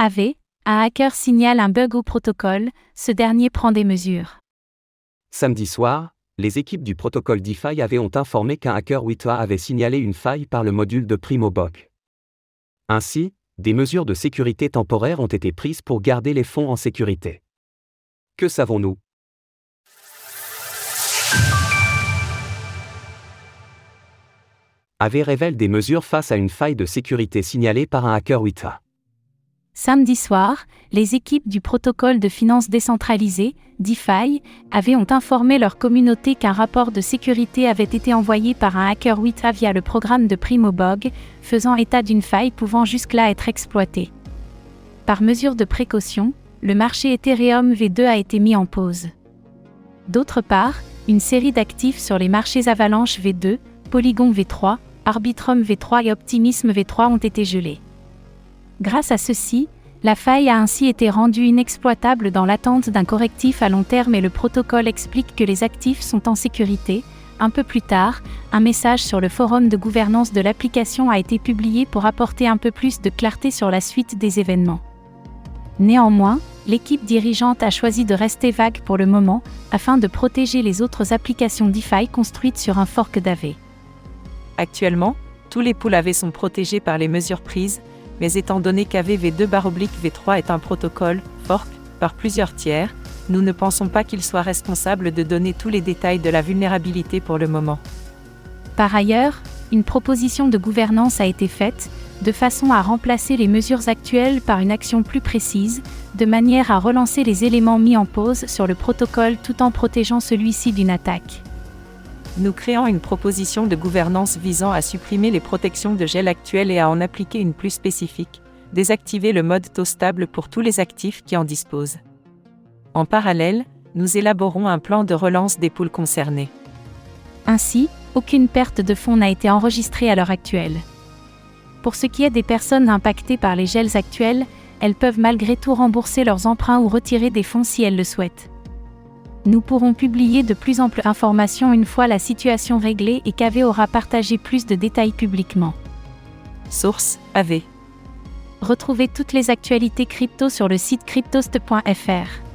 AV, un hacker signale un bug au protocole, ce dernier prend des mesures. Samedi soir, les équipes du protocole DeFi avaient ont informé qu'un hacker WITA avait signalé une faille par le module de PrimoBoc. Ainsi, des mesures de sécurité temporaires ont été prises pour garder les fonds en sécurité. Que savons-nous? AV révèle des mesures face à une faille de sécurité signalée par un hacker WITA. Samedi soir, les équipes du protocole de finances décentralisée, DeFi, avaient informé leur communauté qu'un rapport de sécurité avait été envoyé par un hacker WITA via le programme de PrimoBog, faisant état d'une faille pouvant jusque-là être exploitée. Par mesure de précaution, le marché Ethereum V2 a été mis en pause. D'autre part, une série d'actifs sur les marchés Avalanche V2, Polygon V3, Arbitrum V3 et Optimism V3 ont été gelés. Grâce à ceci, la faille a ainsi été rendue inexploitable dans l'attente d'un correctif à long terme et le protocole explique que les actifs sont en sécurité. Un peu plus tard, un message sur le forum de gouvernance de l'application a été publié pour apporter un peu plus de clarté sur la suite des événements. Néanmoins, l'équipe dirigeante a choisi de rester vague pour le moment, afin de protéger les autres applications DeFi construites sur un fork d'AV. Actuellement, tous les pools AV sont protégés par les mesures prises, mais étant donné qu'AVV2-V3 est un protocole, fork, par plusieurs tiers, nous ne pensons pas qu'il soit responsable de donner tous les détails de la vulnérabilité pour le moment. Par ailleurs, une proposition de gouvernance a été faite, de façon à remplacer les mesures actuelles par une action plus précise, de manière à relancer les éléments mis en pause sur le protocole tout en protégeant celui-ci d'une attaque nous créons une proposition de gouvernance visant à supprimer les protections de gel actuelles et à en appliquer une plus spécifique, désactiver le mode taux stable pour tous les actifs qui en disposent. En parallèle, nous élaborons un plan de relance des poules concernées. Ainsi, aucune perte de fonds n'a été enregistrée à l'heure actuelle. Pour ce qui est des personnes impactées par les gels actuels, elles peuvent malgré tout rembourser leurs emprunts ou retirer des fonds si elles le souhaitent. Nous pourrons publier de plus amples informations une fois la situation réglée et qu'AV aura partagé plus de détails publiquement. Source AV. Retrouvez toutes les actualités crypto sur le site cryptost.fr.